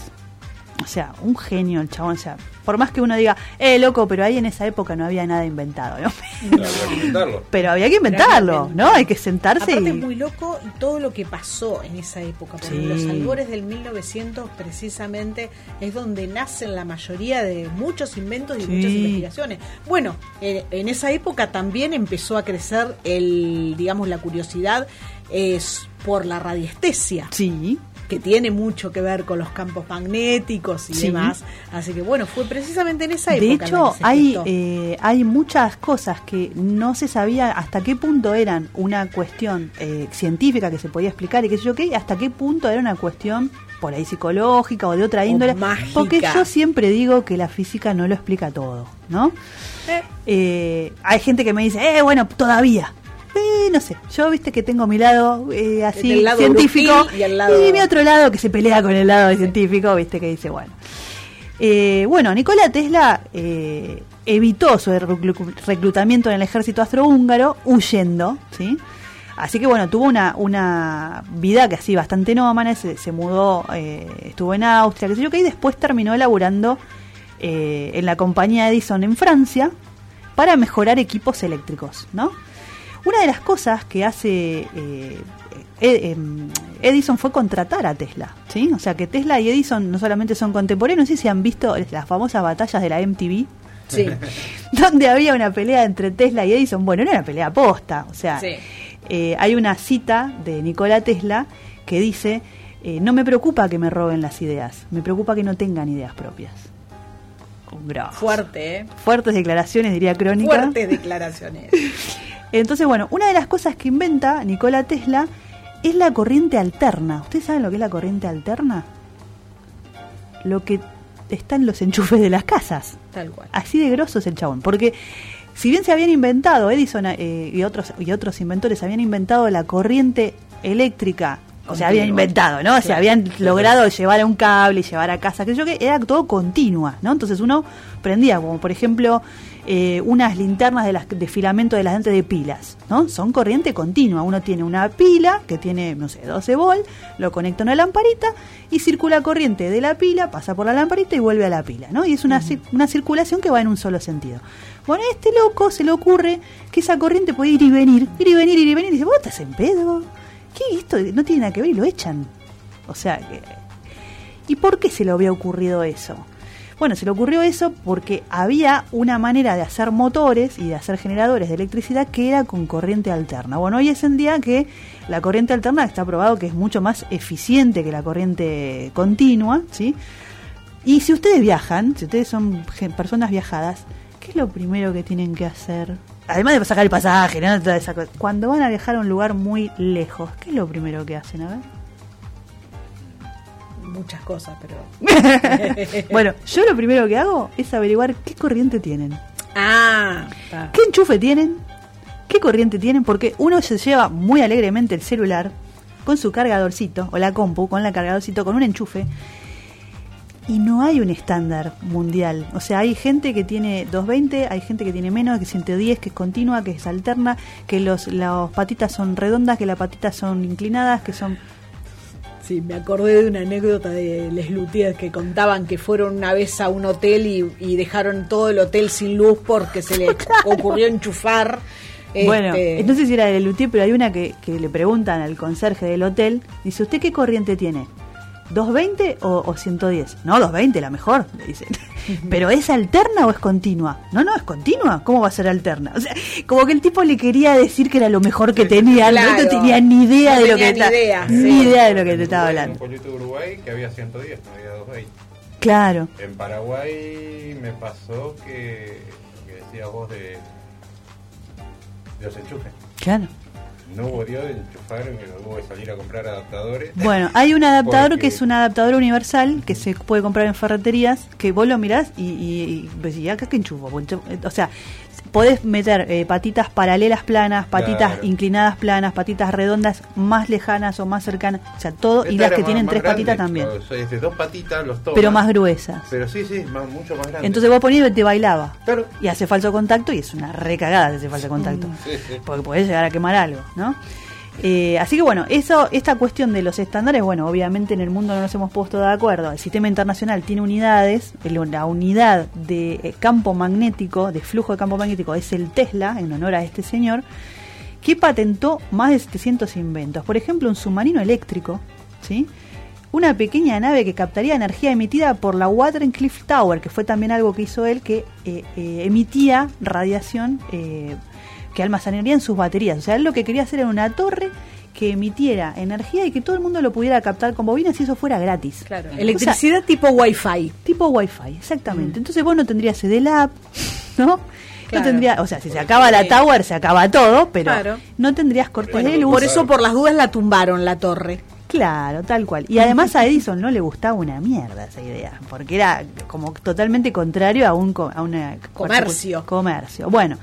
O sea, un genio el chabón. O sea, por más que uno diga, eh, loco, pero ahí en esa época no había nada inventado, ¿no? Había que inventarlo. Pero había que inventarlo, ¿no? Hay que sentarse Aparte y... es muy loco todo lo que pasó en esa época, porque Sí. en los albores del 1900 precisamente es donde nacen la mayoría de muchos inventos y Sí. muchas investigaciones. Bueno, eh, en esa época también empezó a crecer el, digamos, la curiosidad es por la radiestesia. Sí, que tiene mucho que ver con los campos magnéticos y Sí. demás. Así que bueno, fue precisamente en esa De época. la hecho, que se hay, eh, hay muchas cosas que no se sabía hasta qué punto eran una cuestión eh, científica que se podía explicar y qué sé yo qué, hasta qué punto era una cuestión por ahí psicológica o de otra índole. mágica. Porque yo siempre digo que la física no lo explica todo, ¿no? Eh. Eh, hay gente que me dice, eh, bueno, todavía. Eh, no sé, yo viste que tengo mi lado eh, así lado científico y el lado- mi otro lado que se pelea con el lado científico, viste que dice, bueno. Eh, bueno, Nikola Tesla eh, evitó su reclu- reclutamiento en el ejército austrohúngaro huyendo, ¿sí? Así que bueno, tuvo una, una vida que así bastante nómana, se, se mudó, eh, estuvo en Austria, qué sé yo qué, y después terminó elaborando eh, en la compañía Edison en Francia para mejorar equipos eléctricos, ¿no? Una de las cosas que hace eh, em, Edison fue contratar a Tesla, ¿sí? O sea que Tesla y Edison no solamente son contemporáneos, no sé si han visto las famosas batallas de la MTV, Sí. donde había una pelea entre Tesla y Edison. Bueno, era una pelea posta, o sea, Sí. eh, hay una cita de Nikola Tesla que dice, eh, no me preocupa que me roben las ideas, me preocupa que no tengan ideas propias. Fuerte, ¿eh? Fuertes declaraciones, diría Crónica. Fuertes declaraciones. Entonces, bueno, una de las cosas que inventa Nikola Tesla es la corriente alterna. ¿Ustedes saben lo que es la corriente alterna? Lo que está en los enchufes de las casas. Tal cual. Así de grosso es el chabón. Porque si bien se habían inventado, Edison eh, y, otros, y otros inventores habían inventado la corriente eléctrica, o sea, habían inventado, ¿no? O sea, habían logrado llevar a un cable y llevar a casa, que yo que era todo continua, ¿no? Entonces uno prendía, como por ejemplo, eh, unas linternas de, las, de filamento de las lentes de pilas, ¿no? Son corriente continua. Uno tiene una pila que tiene, no sé, 12 volt, lo conecta a una lamparita y circula corriente de la pila, pasa por la lamparita y vuelve a la pila, ¿no? Y es una, una circulación que va en un solo sentido. Bueno, a este loco se le ocurre que esa corriente puede ir y venir, ir y venir, ir y venir, y dice, ¿vos estás en pedo? ¿Qué? Esto no tiene nada que ver y lo echan. O sea, que- ¿y por qué se le había ocurrido eso? Bueno, se le ocurrió eso porque había una manera de hacer motores y de hacer generadores de electricidad que era con corriente alterna. Bueno, hoy es en día que la corriente alterna está probado que es mucho más eficiente que la corriente continua, ¿sí? Y si ustedes viajan, si ustedes son personas viajadas, ¿qué es lo primero que tienen que hacer? Además de sacar el pasaje, ¿no? Cuando van a viajar a un lugar muy lejos, ¿qué es lo primero que hacen? A ver. Muchas cosas, pero. bueno, yo lo primero que hago es averiguar qué corriente tienen. Ah, está. ¿Qué enchufe tienen? ¿Qué corriente tienen? Porque uno se lleva muy alegremente el celular con su cargadorcito, o la compu con la cargadorcito, con un enchufe. Y no hay un estándar mundial. O sea, hay gente que tiene 220, hay gente que tiene menos, que 110, que es continua, que es alterna, que los, las patitas son redondas, que las patitas son inclinadas, que son... Sí, me acordé de una anécdota de Les Luthiers que contaban que fueron una vez a un hotel y, y dejaron todo el hotel sin luz porque se les ocurrió enchufar. Bueno, este, no sé si era de Luthier, pero hay una que, que le preguntan al conserje del hotel, dice, ¿usted qué corriente tiene? ¿220 o, o 110? No, 220, la mejor, le dicen. ¿Pero es alterna o es continua? No, no, es continua. ¿Cómo va a ser alterna? O sea, como que el tipo le quería decir que era lo mejor que tenía. No, Claro. no tenía ni idea No de lo que está- idea, ni sí. idea de lo que te estaba Un hablando. pollito de Uruguay que había 110, no había 220. Claro. En Paraguay me pasó que, que decías vos de, de los enchufes. Claro. No Dios de enchufar, que hubo que salir a comprar adaptadores. Bueno, hay un adaptador Porque- que es un adaptador universal que se puede comprar en ferreterías, que vos lo mirás y, y, y ¿y acá qué enchufo? Enchu- O sea, podés meter eh, patitas paralelas planas, patitas Claro. inclinadas planas, patitas redondas más lejanas o más cercanas, o sea, todo, y las que más- tienen más tres grande, patitas también, o sea, es de dos patitas los tomas. pero más gruesas. Pero sí, sí, más- mucho más grande. Entonces vos ponías y te bailaba. Claro. Y hace falso contacto y es una recagada ese falso contacto. Sí, sí. Porque podés llegar a quemar algo, ¿no? Eh, así que bueno, esta cuestión de los estándares, bueno, obviamente en el mundo no nos hemos puesto de acuerdo. El sistema internacional tiene unidades, la unidad de eh, campo magnético, de flujo de campo magnético, es el Tesla, en honor a este señor, que patentó más de 700 inventos. Por ejemplo, un submarino eléctrico, ¿sí? Una pequeña nave que captaría energía emitida por la Cliff Tower, que fue también algo que hizo él, que eh, emitía radiación que almacenaría en sus baterías. O sea, él lo que quería hacer era una torre que emitiera energía y que todo el mundo lo pudiera captar con bobinas y eso fuera gratis. Claro. Electricidad tipo Wi-Fi. Tipo Wi-Fi, exactamente. Entonces vos no tendrías CDLAB, ¿no? Claro. No tendría, o sea, si se acaba la tower, se acaba todo, pero Claro. no tendrías cortes de luz. Por eso, por las dudas, la tumbaron la torre. Claro, tal cual. Y además a Edison no le gustaba una mierda esa idea, porque era como totalmente contrario a un co- a una Comercio. comercio. Bueno,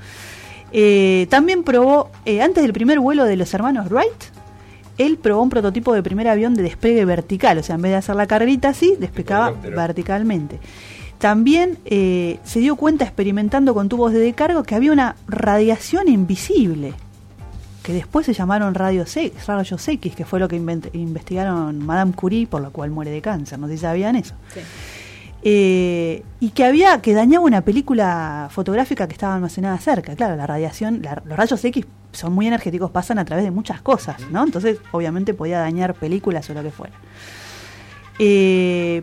eh, también probó eh, antes del primer vuelo de los hermanos Wright, él probó un prototipo de primer avión de despegue vertical, o sea, en vez de hacer la carrerita así, despegaba verticalmente. También eh, se dio cuenta experimentando con tubos de descargo que había una radiación invisible que después se llamaron rayos X, rayos X, que fue lo que investigaron Madame Curie, por lo cual muere de cáncer, no sé si sabían eso. Eh, y que había que dañaba una película fotográfica que estaba almacenada cerca. Claro, la radiación, los rayos X son muy energéticos, pasan a través de muchas cosas, ¿no? Entonces, obviamente podía dañar películas o lo que fuera. Eh,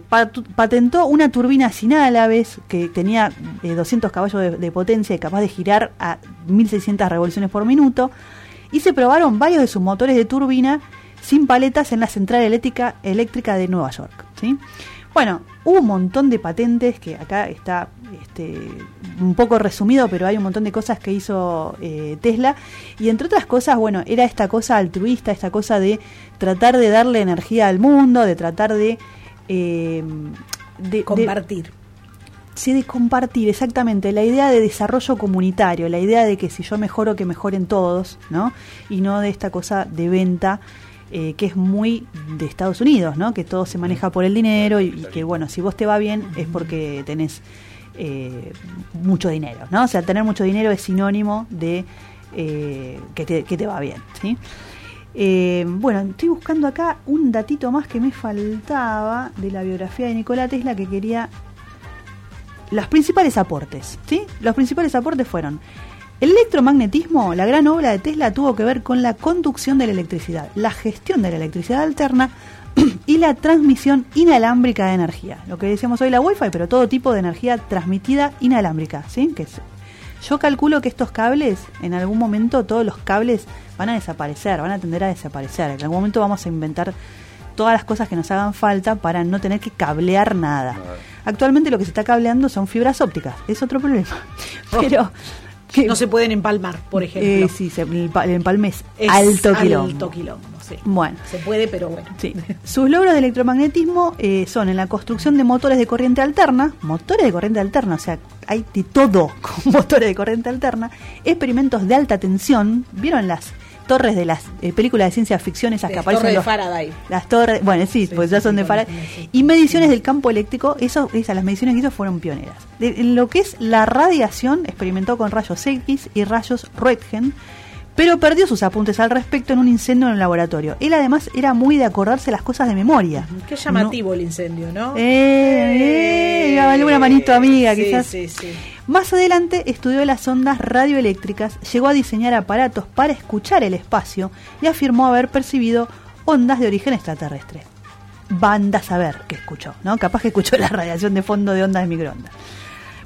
patentó una turbina sin álabes que tenía eh, 200 caballos de, de potencia y capaz de girar a 1600 revoluciones por minuto. Y se probaron varios de sus motores de turbina sin paletas en la central eléctrica, eléctrica de Nueva York. ¿sí? Bueno, hubo un montón de patentes que acá está este, un poco resumido, pero hay un montón de cosas que hizo eh, Tesla. Y entre otras cosas, bueno, era esta cosa altruista, esta cosa de tratar de darle energía al mundo, de tratar de... eh, de- de- Compartir. Sí, de compartir, exactamente. La idea de desarrollo comunitario, la idea de que si yo mejoro, que mejoren todos, ¿no? Y no de esta cosa de venta eh, que es muy de Estados Unidos, ¿no? Que todo se maneja por el dinero y, que, bueno, si vos te va bien es porque tenés eh, mucho dinero, ¿no? O sea, tener mucho dinero es sinónimo de eh, que, te, que te va bien, ¿sí? Bueno, estoy buscando acá un datito más que me faltaba de la biografía de Nikola Tesla que quería los principales aportes, ¿sí? Los principales aportes fueron el electromagnetismo, la gran obra de Tesla tuvo que ver con la conducción de la electricidad, la gestión de la electricidad alterna y la transmisión inalámbrica de energía. Lo que decíamos hoy la Wi-Fi, pero todo tipo de energía transmitida inalámbrica, ¿sí? Que es- yo calculo que estos cables, en algún momento todos los cables van a desaparecer, van a tender a desaparecer. En algún momento vamos a inventar todas las cosas que nos hagan falta para no tener que cablear nada. Actualmente lo que se está cableando son fibras ópticas, es otro problema. Pero que- No se pueden empalmar, por ejemplo. eh, sí, se- el, el empalme es, Es alto quilombo. Alto quilombo, sí. Bueno, Se puede, pero bueno. sí. Sus logros de electromagnetismo eh, son en la construcción de motores de corriente alterna, motores de corriente alterna, o sea, hay de todo con motores de corriente alterna, experimentos de alta tensión, ¿vieron las torres de las eh, películas de ciencia ficción esas que las aparecen torres de los- Faraday. las torres, bueno, sí, Sí, pues sí, ya son sí, de Faraday. Y mediciones del campo eléctrico, eso, esas, las mediciones que hizo fueron pioneras. De- en lo que es la radiación, experimentó con rayos X y rayos Roentgen, pero perdió sus apuntes al respecto en un incendio en el laboratorio. Él además era muy de acordarse las cosas de memoria. Qué llamativo el incendio, ¿no? Eh, eh, alguna manito amiga, Sí, quizás. Sí, sí. Más adelante estudió las ondas radioeléctricas, llegó a diseñar aparatos para escuchar el espacio y afirmó haber percibido ondas de origen extraterrestre. Banda a saber que escuchó, ¿no? Capaz que escuchó la radiación de fondo de ondas de microondas.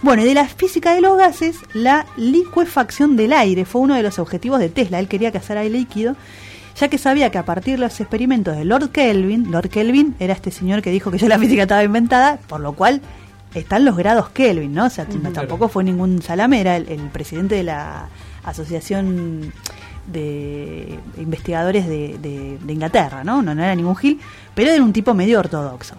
Bueno, y de la física de los gases, la licuefacción del aire fue uno de los objetivos de Tesla. Él quería que hacer aire líquido, ya que sabía que a partir de los experimentos de Lord Kelvin, Lord Kelvin era este señor que dijo que ya la física estaba inventada, por lo cual están los grados Kelvin, ¿no? O sea, tampoco fue ningún salamera, el, el presidente de la Asociación de Investigadores de, de- de Inglaterra, ¿no? ¿no? No era ningún Gil, pero era un tipo medio ortodoxo.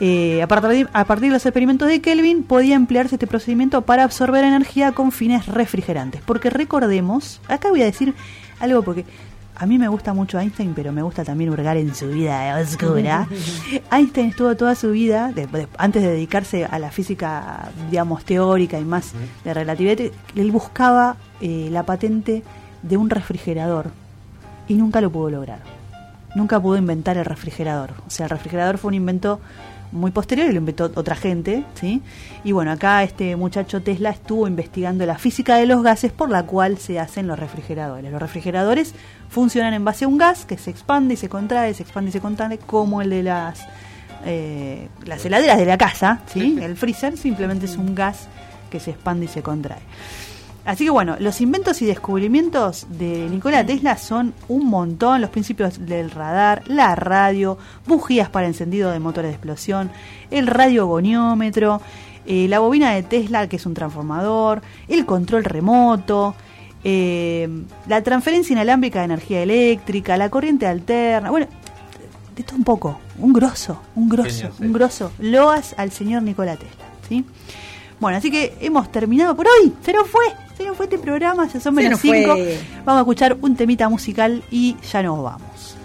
Eh, a, partir de, a partir de los experimentos de Kelvin podía emplearse este procedimiento para absorber energía con fines refrigerantes. Porque recordemos, acá voy a decir algo porque a mí me gusta mucho Einstein, pero me gusta también hurgar en su vida oscura. Einstein estuvo toda su vida, de- de- antes de dedicarse a la física, digamos, teórica y más de relatividad, él buscaba eh, la patente de un refrigerador. y nunca lo pudo lograr. Nunca pudo inventar el refrigerador. O sea, el refrigerador fue un invento muy posterior y lo inventó otra gente, ¿sí? Y bueno, acá este muchacho Tesla estuvo investigando la física de los gases por la cual se hacen los refrigeradores. Los refrigeradores funcionan en base a un gas que se expande y se contrae, se expande y se contrae, como el de las eh, las heladeras de la casa, ¿sí? El freezer simplemente es un gas que se expande y se contrae. Así que bueno, los inventos y descubrimientos de Nikola Tesla son un montón, los principios del radar, la radio, bujías para encendido de motores de explosión, el radiogoniómetro, eh, la bobina de Tesla, que es un transformador, el control remoto, eh, la transferencia inalámbrica de energía eléctrica, la corriente alterna, bueno, de todo un poco, un grosso, un grosso, un grosso. Loas al señor Nikola Tesla, ¿sí? Bueno, así que hemos terminado por hoy. Se nos fue, se nos fue este programa, ya son Se menos nos fue. 5. Vamos a escuchar un temita musical y ya nos vamos.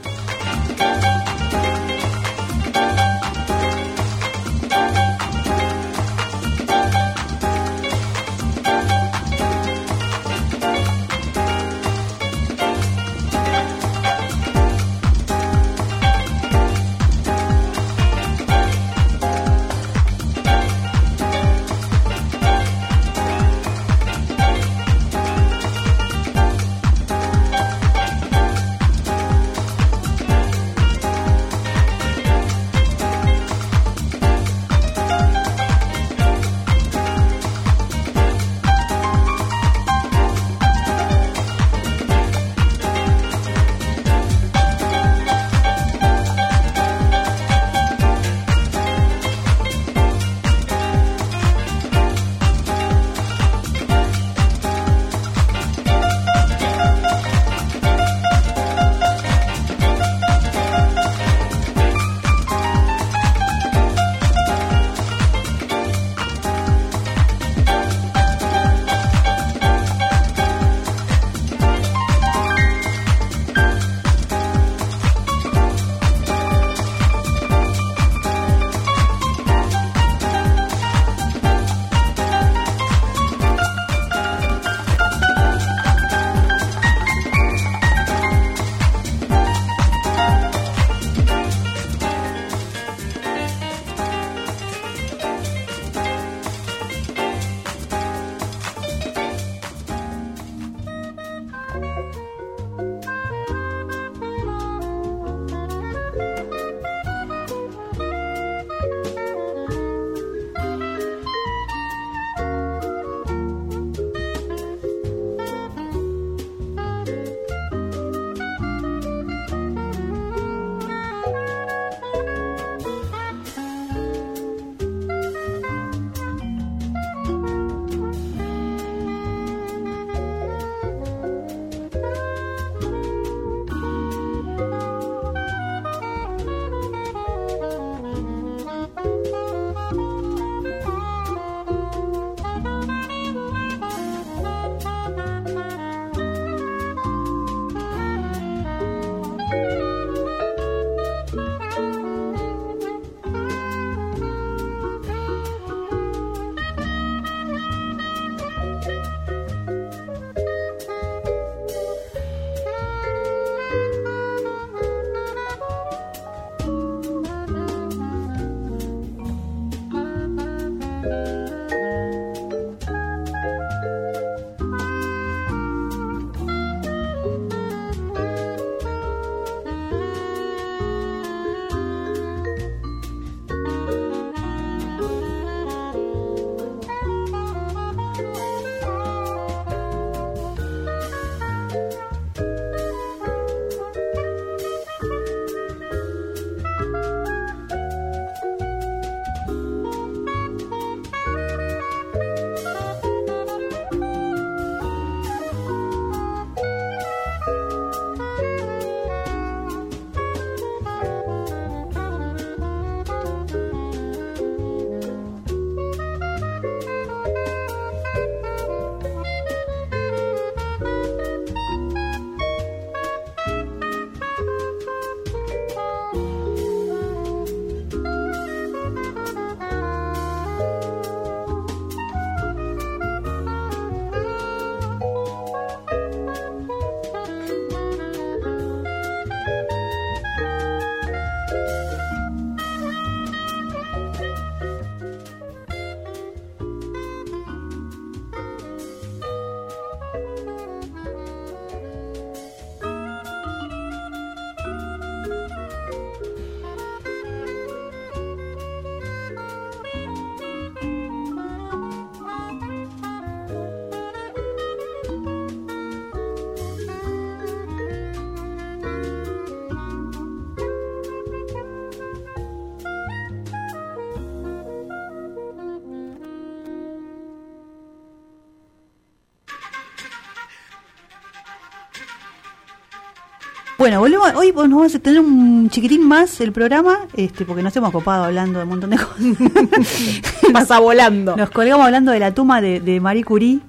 Bueno, volvemos, hoy nos vamos a tener un chiquitín más el programa, este, porque nos hemos copado hablando de un montón de cosas. Pasa volando. Nos colgamos hablando de la tumba de, de Marie Curie.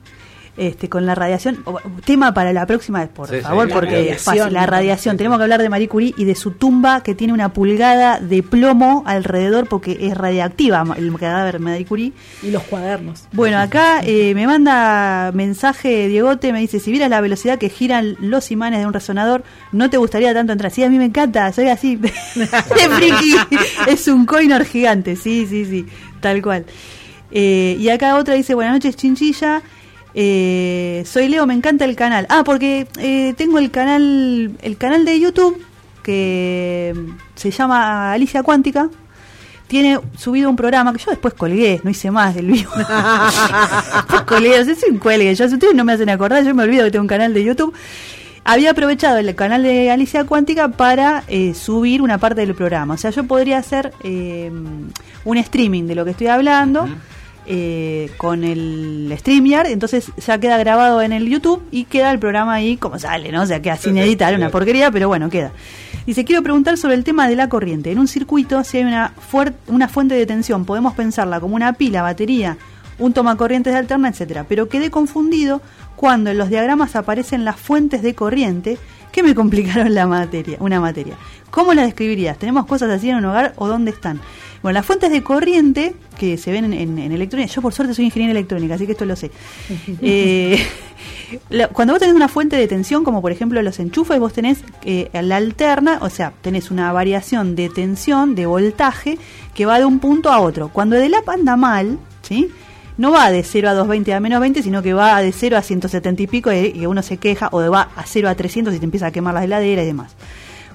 Este, con la radiación, O- tema para la próxima vez, por Sí, sí, favor, la porque radiación. es fácil, la radiación. Tenemos que hablar de Marie Curie y de su tumba que tiene una pulgada de plomo alrededor porque es radiactiva el cadáver de Marie Curie. Y los cuadernos. Bueno, acá eh, me manda mensaje Diegote, me dice, si vieras la velocidad que giran los imanes de un resonador, no te gustaría tanto entrar. Sí, a mí me encanta, soy así de friki. es un coinor gigante, sí, sí, sí, tal cual. Eh, y acá otra dice, buenas noches, chinchilla. Eh, soy Leo, me encanta el canal. Ah, porque eh, tengo el canal, el canal de YouTube que se llama Alicia Cuántica. Tiene subido un programa que yo después colgué, no hice más del vivo. Colgué, soy un cuelgue. Yo, si ustedes no me hacen acordar, yo me olvido que tengo un canal de YouTube. Había aprovechado el canal de Alicia Cuántica para eh, subir una parte del programa. O sea, yo podría hacer eh, un streaming de lo que estoy hablando eh, con el StreamYard. Entonces ya queda grabado en el YouTube y queda el programa ahí como sale, ¿no? O sea, queda sin editar, una porquería, pero bueno, queda. Dice, quiero preguntar sobre el tema de la corriente. En un circuito, si hay una, una fuente de tensión, podemos pensarla como una pila, batería, un tomacorrientes de alterna, etcétera. Pero quedé confundido cuando en los diagramas aparecen las fuentes de corriente que me complicaron la materia, una materia. ¿Cómo la describirías? ¿Tenemos cosas así en un hogar o dónde están? Bueno, las fuentes de corriente que se ven en, en- en electrónica, yo por suerte soy ingeniera electrónica, así que esto lo sé. Eh, la- cuando vos tenés una fuente de tensión, como por ejemplo los enchufes, vos tenés eh, la alterna, o sea, tenés una variación de tensión, de voltaje, que va de un punto a otro. Cuando el app anda mal, ¿sí? No va de 0 a 220 a menos 20, sino que va de 0 a 170 y pico y, y uno se queja, o va a 0 a 300 y te empieza a quemar las heladeras y demás.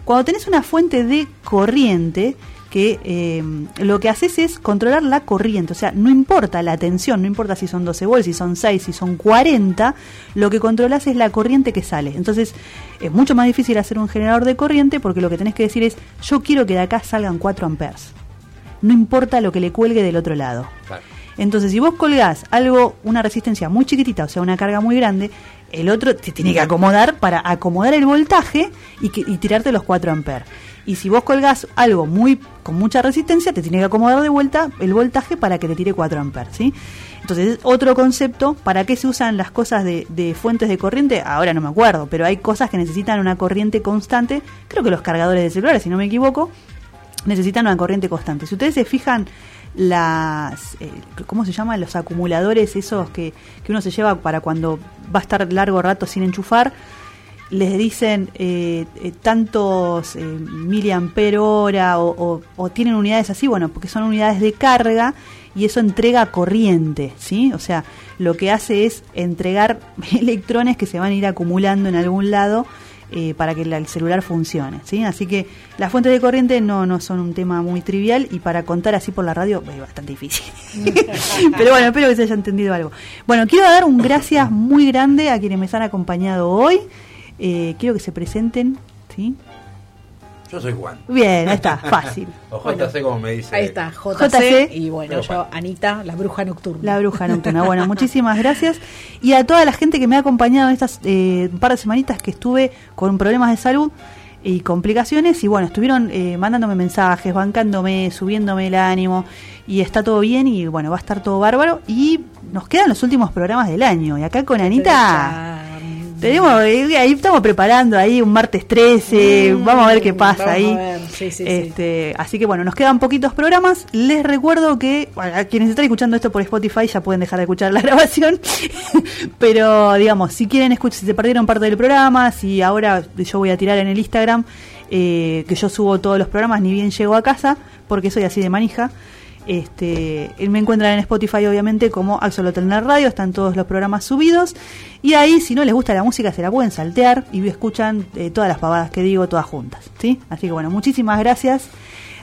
Cuando tenés una fuente de corriente, que eh, lo que haces es controlar la corriente, o sea, no importa la tensión, no importa si son 12 volts, si son 6, si son 40, lo que controlas es la corriente que sale. Entonces, es mucho más difícil hacer un generador de corriente porque lo que tenés que decir es, yo quiero que de acá salgan 4 amperes. No importa lo que le cuelgue del otro lado. Entonces, si vos colgás algo, una resistencia muy chiquitita, o sea, una carga muy grande, el otro te tiene que acomodar para acomodar el voltaje y, que, tirarte los 4 amperes. Y si vos colgás algo muy con mucha resistencia, te tiene que acomodar de vuelta el voltaje para que te tire 4 amperes, ¿sí? Entonces, es otro concepto, ¿para qué se usan las cosas de, de fuentes de corriente? Ahora no me acuerdo, pero hay cosas que necesitan una corriente constante, creo que los cargadores de celulares, si no me equivoco, necesitan una corriente constante. Si ustedes se fijan las eh, ¿cómo se llaman? los acumuladores esos que, que uno se lleva para cuando va a estar largo rato sin enchufar les dicen eh, eh, tantos eh, miliamper hora o, o- o tienen unidades así, bueno, porque son unidades de carga y eso entrega corriente, ¿sí? O sea, lo que hace es entregar electrones que se van a ir acumulando en algún lado eh, para que el celular funcione, ¿sí? Así que las fuentes de corriente no, no son un tema muy trivial y para contar así por la radio es bastante difícil. Pero bueno, espero que se haya entendido algo. Bueno, quiero dar un gracias muy grande a quienes me han acompañado hoy. Eh, quiero que se presenten, ¿sí? Yo soy Juan. Bien, ahí está, fácil. O JC como me dice. Ahí está, JC, JC. y bueno, yo, Anita, la bruja nocturna. La bruja nocturna. Bueno, muchísimas gracias. Y a toda la gente que me ha acompañado en estas eh, un par de semanitas que estuve con problemas de salud y complicaciones. Y bueno, estuvieron eh, mandándome mensajes, bancándome, subiéndome el ánimo. Y está todo bien y bueno, va a estar todo bárbaro. Y nos quedan los últimos programas del año. Y acá con Anita... Tenemos, ahí estamos preparando ahí un martes 13, vamos a ver qué pasa Mm, ahí. sí, sí. este, Así que bueno, nos quedan poquitos programas. Les recuerdo que bueno, a quienes están escuchando esto por Spotify ya pueden dejar de escuchar la grabación. Pero digamos, si quieren escuchar, si se perdieron parte del programa, si ahora yo voy a tirar en el Instagram, eh, que yo subo todos los programas, ni bien llego a casa, porque soy así de manija. Este, me encuentran en Spotify obviamente como Axolotl Nerd Radio, están todos los programas subidos y ahí si no les gusta la música se la pueden saltear y escuchan eh, todas las pavadas que digo todas juntas, ¿sí? Así que bueno, muchísimas gracias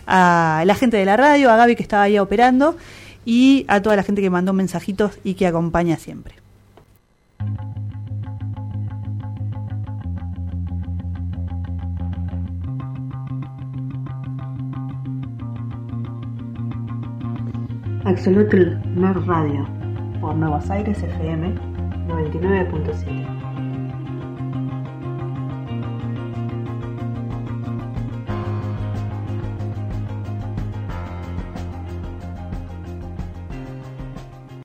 a la gente de la radio, a Gaby que estaba ahí operando y a toda la gente que mandó mensajitos y que acompaña siempre. Axolotl Nerd Radio por Nuevos Aires FM 99.7.